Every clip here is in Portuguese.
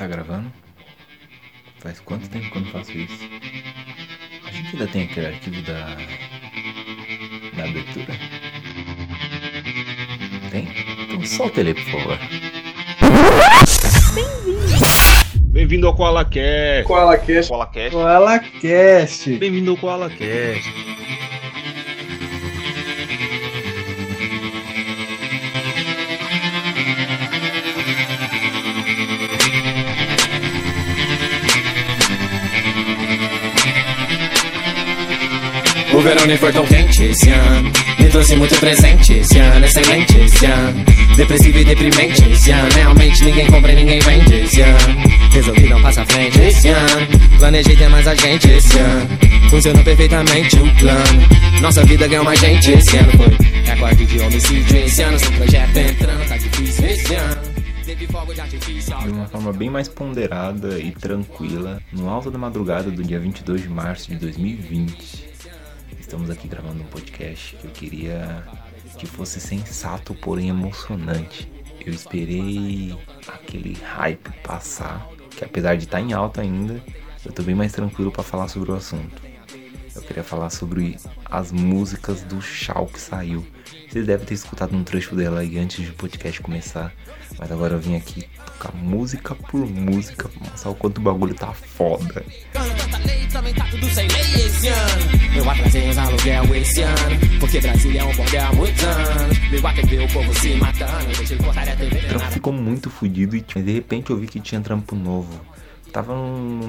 Tá gravando? Faz quanto tempo que eu não faço isso? A gente ainda tem aquele arquivo da. da abertura? Tem? Então solta ele, por favor. Bem-vindo ao KoalaCast. KoalaCast. KoalaCast. KoalaCast. Bem-vindo ao KoalaCast. O verão nem foi tão quente esse ano Me trouxe muito presente esse ano Excelente esse ano Depressivo e deprimente esse ano Realmente ninguém compra e ninguém vende esse ano Resolvi não passar frente esse ano Planejei ter mais a gente esse ano Funcionou perfeitamente o plano Nossa vida ganhou mais gente esse ano Foi recorde de homicídio esse ano Sem projeto entrando, tá difícil esse ano De uma forma bem mais ponderada e tranquila, no alto da madrugada do dia 22 de março de 2020. Estamos aqui gravando um podcast que eu queria que fosse sensato, porém emocionante. Eu esperei aquele hype passar, que apesar de estar em alta ainda, eu tô bem mais tranquilo para falar sobre o assunto. Eu queria falar sobre as músicas do Shao que saiu. Vocês devem ter escutado um trecho dela aí antes do podcast começar, mas agora eu vim aqui tocar música por música pra mostrar o quanto o bagulho tá foda. Também tá tudo sem lei esse ano. Eu atrasei os aluguel esse ano. Porque Brasília é um bordel há muitos anos. O povo se matando. Deixa ele cortar a TV. Trampo ficou muito fodido e de repente eu vi que tinha trampo novo. Tava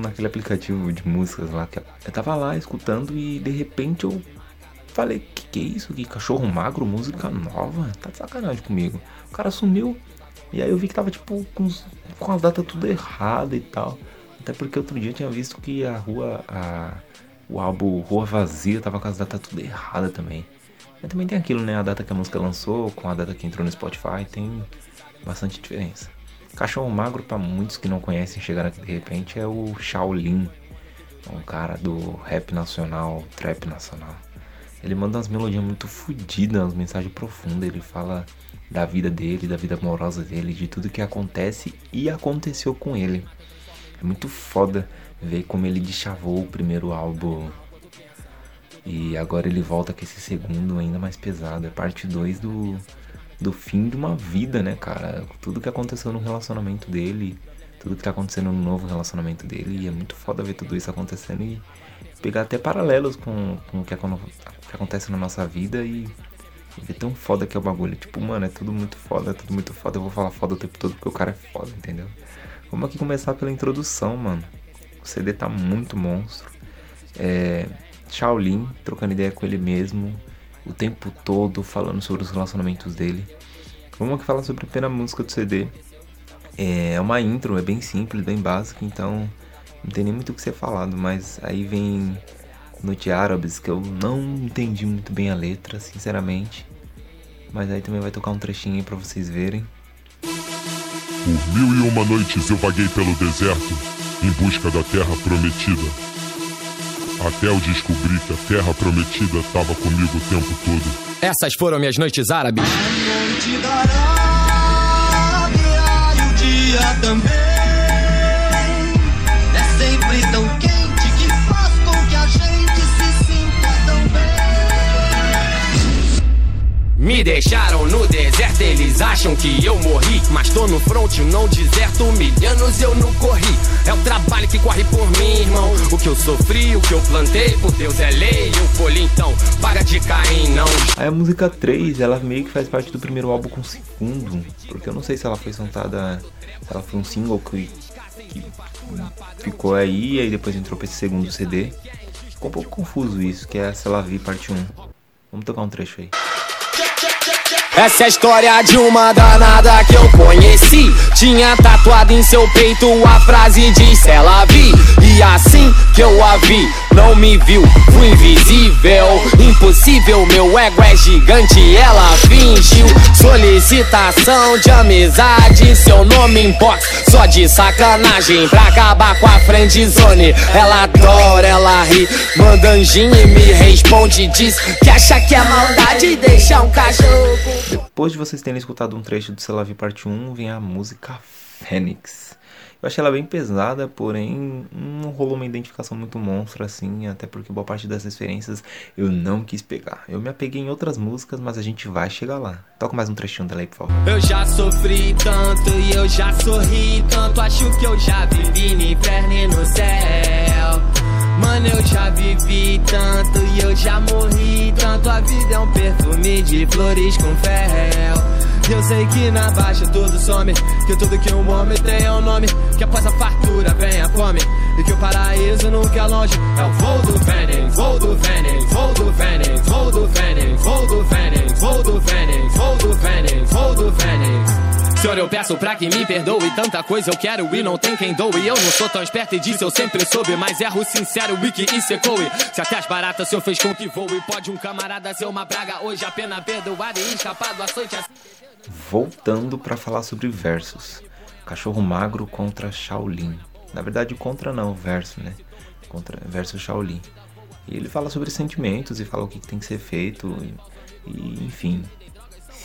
naquele aplicativo de músicas lá que eu tava lá escutando e de repente eu falei, que que é isso? Que cachorro magro, música nova? Tá de sacanagem comigo. O cara sumiu e aí eu vi que tava tipo com, com as datas tudo errado e tal. Até porque outro dia eu tinha visto que a rua, a, o álbum Rua Vazia tava com as datas tudo errada também. Mas também tem aquilo, né? A data que a música lançou com a data que entrou no Spotify tem bastante diferença. Cachorro Magro, pra muitos que não conhecem, chegaram aqui de repente, é o Shaolin, um cara do rap nacional, trap nacional. Ele manda umas melodias muito fodidas, umas mensagens profundas. Ele fala da vida dele, da vida amorosa dele, de tudo que acontece e aconteceu com ele. É muito foda ver como ele deschavou o primeiro álbum e agora ele volta com esse segundo ainda mais pesado. É parte 2 do, do fim de uma vida, né, cara? Tudo que aconteceu no relacionamento dele, tudo que tá acontecendo no novo relacionamento dele. E é muito foda ver tudo isso acontecendo e pegar até paralelos com, com o que, que acontece na nossa vida e, ver tão foda que é o bagulho. Tipo, mano, é tudo muito foda, é tudo muito foda. Eu vou falar foda o tempo todo porque o cara é foda, entendeu? Vamos aqui começar pela introdução, mano. O CD tá muito monstro. É, Shaolin, trocando ideia com ele mesmo, o tempo todo falando sobre os relacionamentos dele. Vamos aqui falar sobre a primeira música do CD. É uma intro, é bem simples, bem básica, então não tem nem muito o que ser falado, mas aí vem Noite Árabes, que eu não entendi muito bem a letra, sinceramente. Mas aí também vai tocar um trechinho aí pra vocês verem. Por mil e uma noites eu vaguei pelo deserto em busca da terra prometida. Até eu descobri que a terra prometida estava comigo o tempo todo. Essas foram minhas noites árabes. noite dará e o dia também. Me deixaram no deserto, eles acham que eu morri. Mas tô no front, não deserto, mil anos eu não corri. É o trabalho que corre por mim, irmão. O que eu sofri, o que eu plantei, por Deus é lei. Eu colhi então, paga de cair, não. Aí a música 3, ela meio que faz parte do primeiro álbum com o segundo, porque eu não sei se ela foi soltada, se ela foi um single que, que ficou aí aí depois entrou pra esse segundo CD. Ficou um pouco confuso isso, que é a Sei Lá Vi parte 1. Vamos tocar um trecho aí. Essa é a história de uma danada que eu conheci. Tinha tatuado em seu peito a frase de ela vi. E assim que eu a vi, não me viu, fui invisível. Impossível, meu ego é gigante. Ela fingiu solicitação de amizade. Seu nome em box, só de sacanagem. Pra acabar com a friend zone. Ela adora, ela ri, manda anjinho e me responde. Diz que acha que é maldade deixar um cachorro. Depois de vocês terem escutado um trecho do Sei Lá Vi parte 1, vem a música Fênix. Eu achei ela bem pesada, porém não rolou uma identificação muito monstra assim, até porque boa parte das referências eu não quis pegar. Eu me apeguei em outras músicas, mas a gente vai chegar lá. Toca mais um trechinho dela aí, por favor. Eu já sofri tanto e eu já sorri tanto. Acho que eu já vivi no inferno e no céu. Mano, eu já vivi tanto e eu já morri tanto. A vida é um perfume de flores com fel. Eu sei que na baixa tudo some. Que tudo que um homem tem é um nome. Que após a fartura vem a fome. E que o paraíso nunca é longe. É o voo do Fênix, voo do Fênix, voo do Fênix, voo do Fênix, voo do Fênix, voo do Fênix, voo do Fênix, voo do Fênix. Senhor, eu peço pra que me perdoe. Tanta coisa eu quero e não tem quem doe. Eu não sou tão esperto e disso eu sempre soube. Mas erro sincero, e secoe. Se até as baratas senhor fez com que voe. Pode um camarada ser uma praga hoje. A pena e escapar do açoite. assim. Voltando pra falar sobre versos. Cachorro magro contra Shaolin. Na verdade, contra não, verso, né? Contra verso Shaolin. E ele fala sobre sentimentos e fala o que tem que ser feito. E, e, enfim.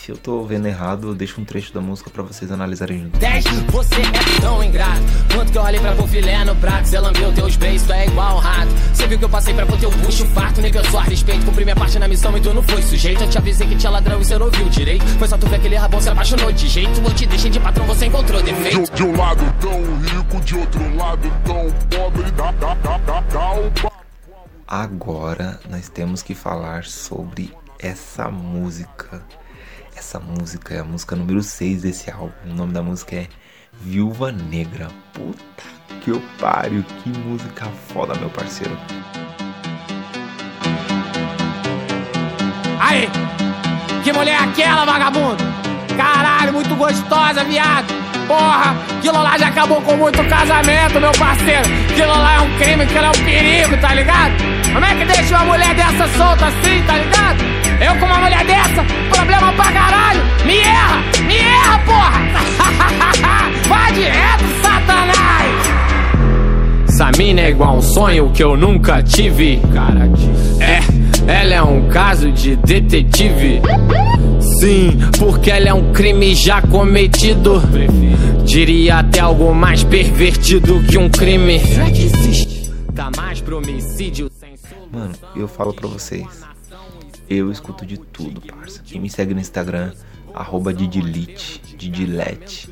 Se eu tô vendo errado, eu deixo um trecho da música pra vocês analisarem junto. 10, você é tão ingrato. Quanto que eu olhei pra pôr filé no prato, cê lambeu teus beijos, tu é igual um rato. Cê viu que eu passei pra pôr teu bucho farto, nem pensou a respeito. Cumpri minha parte na missão e tu não foi sujeito. Eu te avisei que tinha ladrão e cê não viu direito. Foi só tu ver aquele rabão, se apaixonou de jeito. Eu te deixei de patrão, você encontrou defeito. De, de um lado tão rico, de outro lado tão pobre, dá, dá, dá, dá, dá Agora nós temos que falar sobre essa música. Essa música é a música número 6 desse álbum. O nome da música é Viúva Negra. Puta que eu pariu, que música foda, meu parceiro. Aí! Que mulher é aquela, vagabundo? Caralho, muito gostosa, viado! Porra, aquilo lá já acabou com muito casamento, meu parceiro! Aquilo lá é um crime, aquilo é um perigo, tá ligado? Como é que deixa uma mulher dessa solta assim, tá ligado? Eu com uma mulher dessa, problema pra caralho! Me erra! Me erra, porra! Vai direto, satanás! Essa mina é igual um sonho que eu nunca tive. É, ela é um caso de detetive. Sim, porque ela é um crime já cometido. Diria até algo mais pervertido que um crime. Será que existe? Tá mais pro homicídio sem solução. Mano, eu falo pra vocês. Eu escuto de tudo, parça. Quem me segue no Instagram, arroba Didilite, Didilete,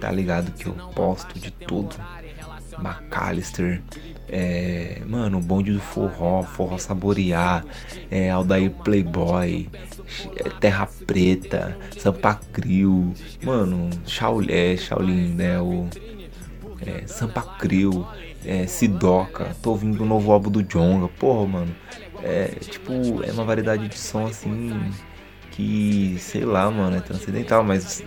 tá ligado que eu posto de tudo. McAllister, é, mano, bonde do forró, forró saborear, é, Aldair Playboy, é, Terra Preta, Sampa Crio, mano, Shaolin, é, Shaolin, né, o é, Sampa Crio, é, Sidoca, tô ouvindo o novo álbum do Jonga, porra, mano, é, tipo, é uma variedade de som assim que, sei lá, mano, é transcendental, mas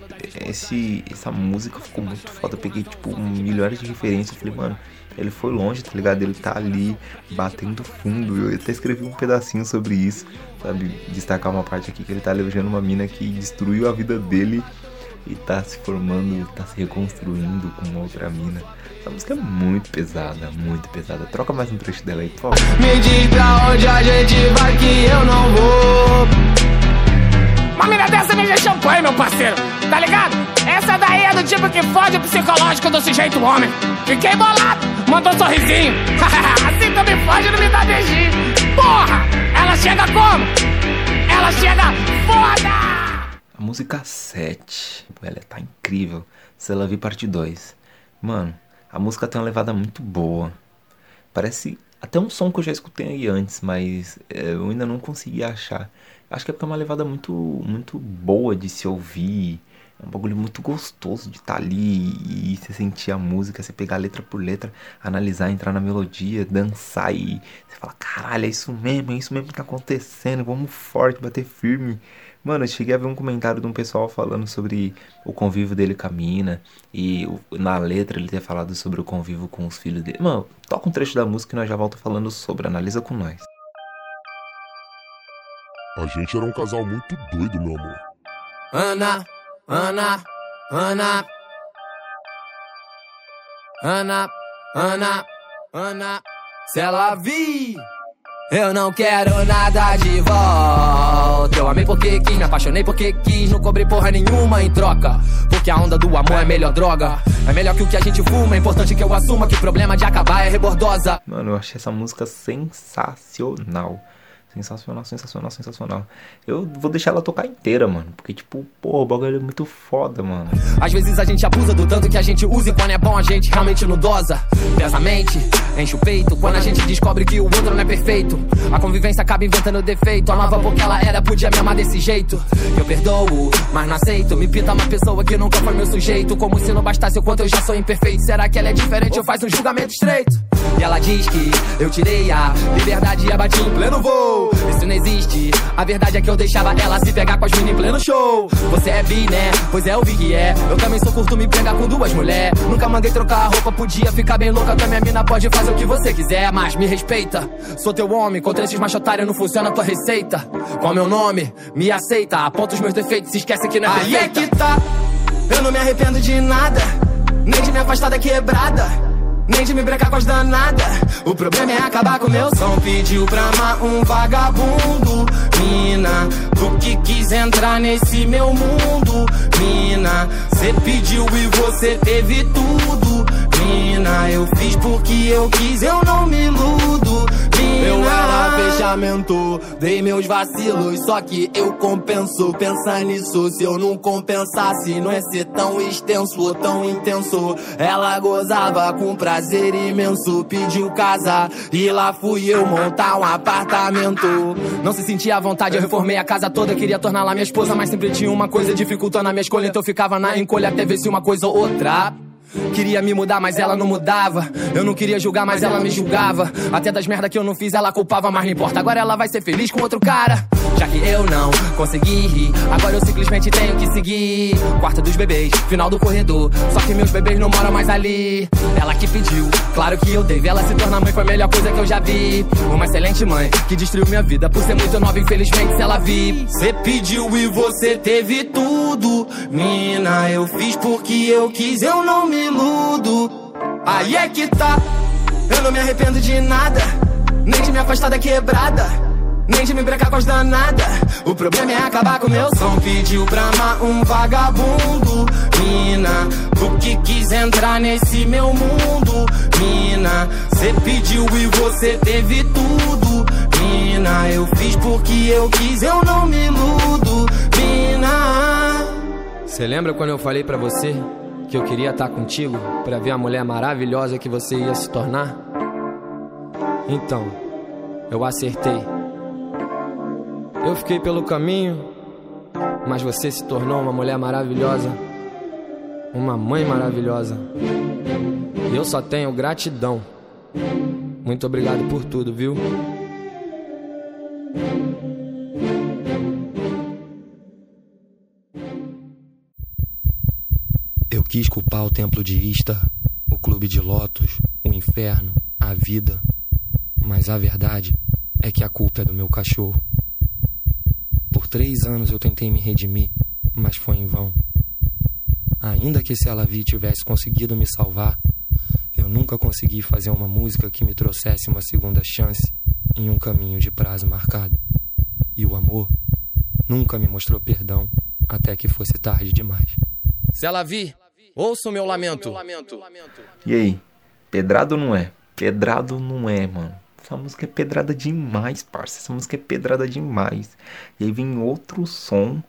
esse, essa música ficou muito foda. Eu peguei, tipo, milhares de referências. Falei, mano, ele foi longe, tá ligado? Ele tá ali batendo fundo. Eu até escrevi um pedacinho sobre isso, sabe? Destacar uma parte aqui que ele tá elogiando uma mina que destruiu a vida dele e tá se formando, tá se reconstruindo com uma outra mina. Essa música é muito pesada, muito pesada. Troca mais um trecho dela aí, por favor. Me diz pra onde a gente vai que eu não vou. Uma mina dessa é champanhe, meu parceiro. Tá ligado? Essa daí é do tipo que fode o psicológico do sujeito homem. Fiquei bolado, mandou um sorrisinho. assim tu me fode não me dá beijinho. Porra! Ela chega como? Ela chega foda! Música 7, ela tá incrível. Se ela vir parte 2. Mano, a música tem uma levada muito boa. Parece até um som que eu já escutei aí antes, mas é, eu ainda não consegui achar. Acho que é porque é uma levada muito, muito boa de se ouvir. É um bagulho muito gostoso de estar ali e você sentir a música, você pegar letra por letra, analisar, entrar na melodia, dançar e você fala, caralho, é isso mesmo, é isso mesmo que tá acontecendo, vamos forte, bater firme. Mano, eu cheguei a ver um comentário de um pessoal falando sobre o convívio dele com a mina e na letra ele ter falado sobre o convívio com os filhos dele. Mano, toca um trecho da música e nós já volta falando sobre, analisa com nós. A gente era um casal muito doido, meu amor. Ana, Ana, Ana. Ana, Ana, Ana. Se ela vir, Eu não quero nada de volta. Eu amei porque quis, me apaixonei porque quis. Não cobrei porra nenhuma em troca. Porque a onda do amor é melhor droga. É melhor que o que a gente fuma. É importante que eu assuma que o problema de acabar é rebordosa. Mano, eu achei essa música sensacional. Sensacional, sensacional, sensacional. Eu vou deixar ela tocar inteira, mano. Porque, tipo, pô, o bagulho é muito foda, mano. Às vezes a gente abusa do tanto que a gente usa e quando é bom a gente realmente não dosa. Pesa a mente, enche o peito quando a gente descobre que o outro não é perfeito. A convivência acaba inventando defeito. Amava porque ela era, podia me amar desse jeito. Eu perdoo, mas não aceito. Me pinta uma pessoa que nunca foi meu sujeito. Como se não bastasse o quanto eu já sou imperfeito. Será que ela é diferente ou faz um julgamento estreito? E ela diz que eu tirei a liberdade e a bati em pleno voo. Isso não existe. A verdade é que eu deixava ela se pegar com as minas em pleno show. Você é bi, né? Pois é, eu vi que é. Eu também sou curto me pegar com duas mulheres. Nunca mandei trocar a roupa, podia ficar bem louca. Também a mina pode fazer o que você quiser, mas me respeita. Sou teu homem, contra esses macho otários não funciona a tua receita. Com meu nome, me aceita. Aponta os meus defeitos, se esquece que não é Aí é que tá, eu não me arrependo de nada. Nem de me afastar da quebrada. Nem de me brecar com as danadas. O problema é acabar com meu som. Pediu pra amar um vagabundo. Mina, tu que quis entrar nesse meu mundo. Mina, cê pediu e você teve tudo. Mina, eu fiz porque eu quis, eu não me iludo. Eu era fechamento, dei meus vacilos, só que eu compenso. Pensa nisso, se eu não compensasse, não é ser tão extenso ou tão intenso. Ela gozava com prazer imenso, pediu casa e lá fui eu montar um apartamento. Não se sentia à vontade, eu reformei a casa toda, queria torná-la minha esposa, mas sempre tinha uma coisa dificultando a minha escolha, então eu ficava na encolha até ver se uma coisa ou outra. Queria me mudar, mas ela não mudava. Eu não queria julgar, mas ela me julgava. Até das merdas que eu não fiz, ela culpava, mas não importa. Agora ela vai ser feliz com outro cara. Já que eu não consegui rir, agora eu simplesmente tenho que seguir. Quarto dos bebês, final do corredor. Só que meus bebês não moram mais ali. Ela que pediu, claro que eu dei. Ela se tornar mãe foi a melhor coisa que eu já vi. Uma excelente mãe que destruiu minha vida por ser muito nova, infelizmente, se ela vi. Cê pediu e você teve tudo. Mina, eu fiz porque eu quis, eu não me iludo. Aí é que tá, eu não me arrependo de nada. Nem de me afastar da quebrada. Nem de me brecar com as danadas. O problema é acabar com meu som. Pediu pra amar um vagabundo. Mina, tu que quis entrar nesse meu mundo. Mina, cê pediu e você teve tudo. Mina, eu fiz porque eu quis, eu não me iludo. Mina. Você lembra quando eu falei pra você que eu queria estar contigo pra ver a mulher maravilhosa que você ia se tornar? Então, eu acertei. Eu fiquei pelo caminho, mas você se tornou uma mulher maravilhosa, uma mãe maravilhosa. E eu só tenho gratidão. Muito obrigado por tudo, viu? Quis culpar o templo de Ista, o clube de Lotus, o inferno, a vida. Mas a verdade é que a culpa é do meu cachorro. Por três anos eu tentei me redimir, mas foi em vão. Ainda que se Alavi tivesse conseguido me salvar, eu nunca consegui fazer uma música que me trouxesse uma segunda chance em um caminho de prazo marcado. E o amor nunca me mostrou perdão até que fosse tarde demais. Se ela vi, ouça o meu lamento. E aí? Pedrado não é? Pedrado não é, mano. Essa música é pedrada demais, parça. Essa música é pedrada demais. E aí vem outro som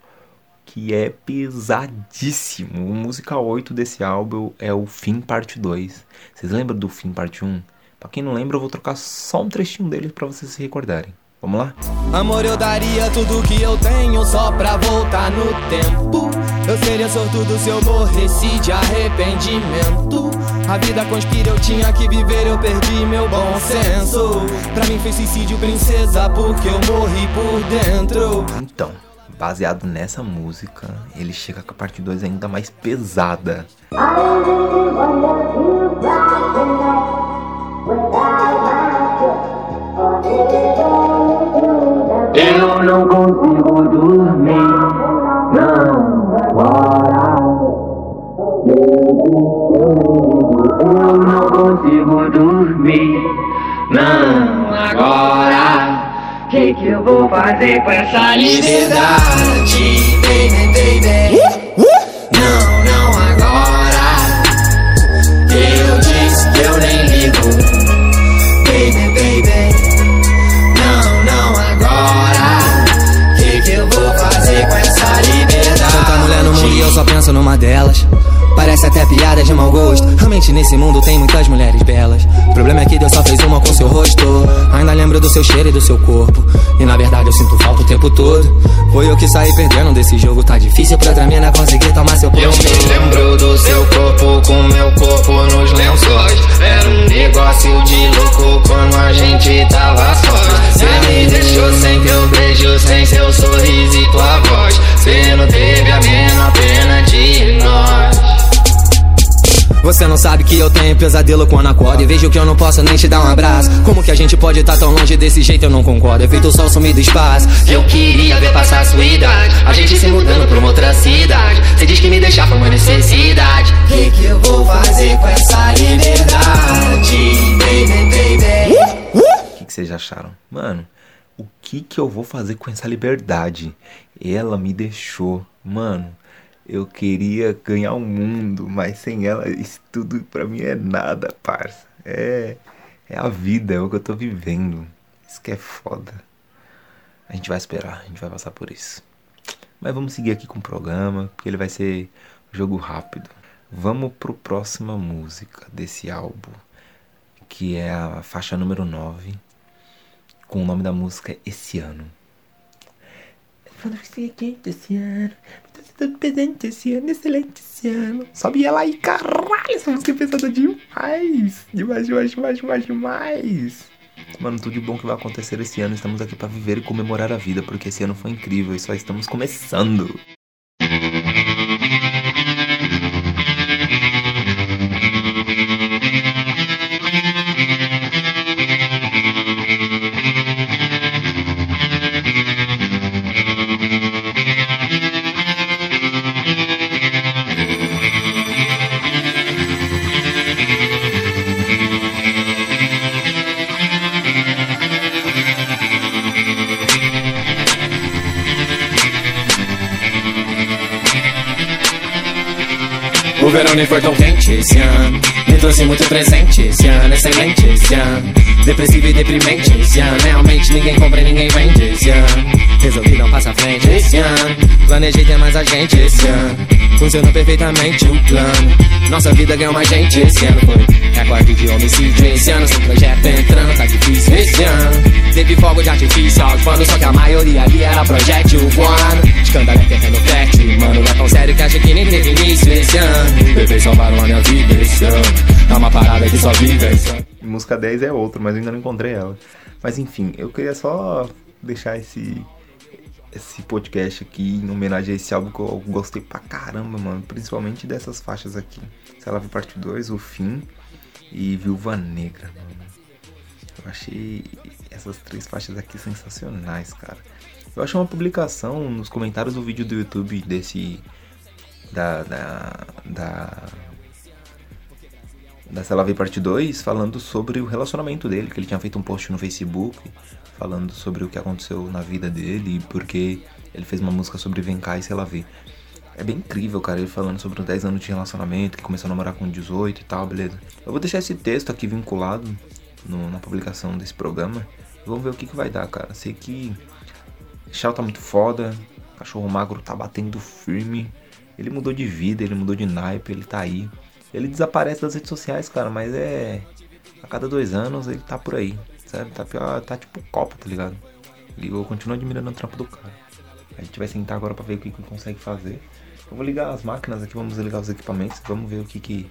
que é pesadíssimo. O música 8 desse álbum é o Fim Parte 2. Vocês lembram do Fim Parte 1? Pra quem não lembra, eu vou trocar só um trechinho dele pra vocês se recordarem. Vamos lá? Amor, eu daria tudo que eu tenho só pra voltar no tempo. Eu seria sortudo se eu morresse de arrependimento. A vida conspira, eu tinha que viver, eu perdi meu bom senso. Pra mim foi suicídio, princesa, porque eu morri por dentro. Então, baseado nessa música, ele chega com a parte 2 ainda mais pesada. Eu não consigo dormir, não agora. Eu não consigo dormir, não agora. Que que eu vou fazer com essa? Liberdade, baby, baby. Até piada de mau gosto. Realmente nesse mundo tem muitas mulheres belas. O problema é que Deus só fez uma com seu rosto. Ainda lembro do seu cheiro e do seu corpo. E na verdade eu sinto falta o tempo todo. Foi eu que saí perdendo desse jogo. Tá difícil pra outra mina conseguir tomar seu Eu posto. me lembro do seu corpo com meu corpo nos lençóis. Era um negócio de louco quando a gente tava sós. Cê me deixou sem teu beijo, sem seu sorriso e tua Você não sabe que eu tenho pesadelo quando acordo E vejo que eu não posso nem te dar um abraço Como que a gente pode estar tão longe desse jeito? Eu não concordo É feito o sol sumir do espaço Eu queria ver passar a sua idade. A gente se mudando pra uma outra cidade. Cê diz que me deixar foi uma necessidade. Que que eu vou fazer com essa liberdade? Baby, baby. O que, que vocês acharam? Mano, o que que eu vou fazer com essa liberdade? Ela me deixou. Mano, eu queria ganhar o mundo, mas sem ela isso tudo pra mim é nada, parça. É, é a vida, é o que eu tô vivendo. Isso que é foda. A gente vai esperar, a gente vai passar por isso. Mas vamos seguir aqui com o programa, porque ele vai ser jogo rápido. Vamos pro próxima música desse álbum, que é a faixa número 9, com o nome da música Esse Ano. Você é quente esse ano, presente esse ano, excelente esse ano. Sobe ela aí, caralho, essa música é pesada demais. Demais, demais, demais, demais, demais. Mano, tudo de bom que vai acontecer esse ano. Estamos aqui pra viver e comemorar a vida, porque esse ano foi incrível e só estamos começando. Nem foi tão quente esse ano. Me trouxe muito presente esse ano Excelente esse ano. Depressivo e deprimente esse ano. Realmente ninguém compra e ninguém vende esse ano Resolvi não passar frente esse ano. Planejei ter mais a gente esse ano. Funcionou perfeitamente o plano. Nossa vida ganhou mais gente esse ano. Foi recorde de homicídio esse ano. Sem projeto entrando, tá difícil esse ano. Teve fogo de artifício aos Só que a maioria ali era projétil voando. Escândalo é terreno fértil Mano, é tão sério que acha que nem teve início esse ano. Bebês salvaram a minha vida esse ano. É uma parada que só vive esse ano. Música 10 é outra, mas eu ainda não encontrei ela. Mas enfim, eu queria só deixar esse esse podcast aqui em homenagem a esse álbum que eu gostei pra caramba, mano. Principalmente dessas faixas aqui. Ela parte 2, O Fim e Viúva Negra, mano. Eu achei essas três faixas aqui sensacionais, cara. Eu achei uma publicação nos comentários do vídeo do YouTube desse. Da. Da. Da. Da Se Ela Vê Parte 2, falando sobre o relacionamento dele, que ele tinha feito um post no Facebook falando sobre o que aconteceu na vida dele e porque ele fez uma música sobre Vem cá e Se Ela Vê. É bem incrível, cara, ele falando sobre os 10 anos de relacionamento, que começou a namorar com 18 e tal, beleza. Eu vou deixar esse texto aqui vinculado no- na publicação desse programa. Vamos ver o que, que vai dar, cara. Sei que Shao tá muito foda, Cachorro Magro tá batendo firme. Ele mudou de vida, ele mudou de naipe, ele tá aí. Ele desaparece das redes sociais, cara, mas é. A cada dois anos ele tá por aí, sabe? Tá, pior, tá tipo copo, tá ligado? E eu continuo admirando o trampo do cara. A gente vai sentar agora pra ver o que, que ele consegue fazer. Eu vou ligar as máquinas aqui, vamos ligar os equipamentos, vamos ver o que, que,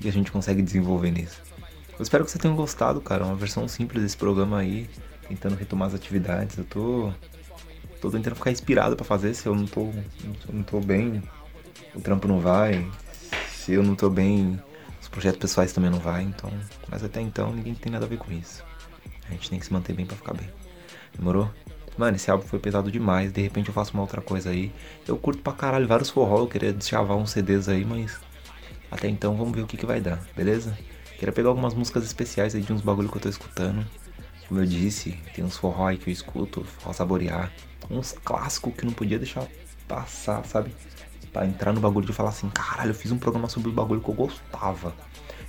que a gente consegue desenvolver nisso. Eu espero que você tenha gostado, cara. Uma versão simples desse programa aí, tentando retomar as atividades. Eu tô. tô tentando ficar inspirado pra fazer. Se eu não tô. Não tô bem, o trampo não vai. Se eu não tô bem, os projetos pessoais também não vai. Então. Mas até então ninguém tem nada a ver com isso. A gente tem que se manter bem pra ficar bem. Demorou? Mano, esse álbum foi pesado demais. De repente eu faço uma outra coisa aí. Eu curto pra caralho vários forró. Eu queria deschavar uns CDs aí, mas. Até então vamos ver o que, que vai dar, beleza? Queria pegar algumas músicas especiais aí de uns bagulho que eu tô escutando. Como eu disse, tem uns forró aí que eu escuto, forró saborear. Uns clássicos que não podia deixar passar, sabe? Pra entrar no bagulho de falar assim, caralho, eu fiz um programa sobre o bagulho que eu gostava.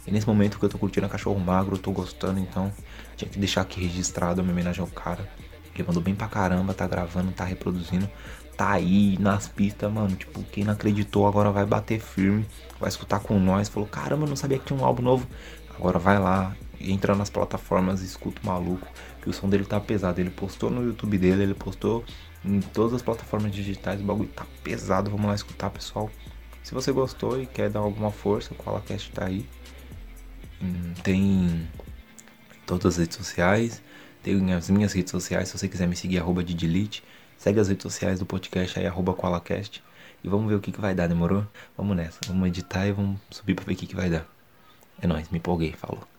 E nesse momento que eu tô curtindo a Cachorro Magro, eu tô gostando, então tinha que deixar aqui registrado a minha homenagem ao cara. Ele mandou bem pra caramba, tá gravando, tá reproduzindo, tá aí nas pistas, mano. Tipo, quem não acreditou agora vai bater firme, vai escutar com nós. Falou, caramba, eu não sabia que tinha um álbum novo. Agora vai lá, entra nas plataformas, escuta o maluco, que o som dele tá pesado. Ele postou no YouTube dele, ele postou em todas as plataformas digitais, o bagulho tá pesado. Vamos lá escutar, pessoal. Se você gostou e quer dar alguma força, o Colacast tá aí. Hum, Tem todas as redes sociais, tem as minhas redes sociais, se você quiser me seguir, arroba Didilite. Segue as redes sociais do podcast aí, arroba Colacast. E vamos ver o que, que vai dar, demorou? Vamos nessa, vamos editar e vamos subir pra ver o que, que vai dar. É nóis, me empolguei, falou.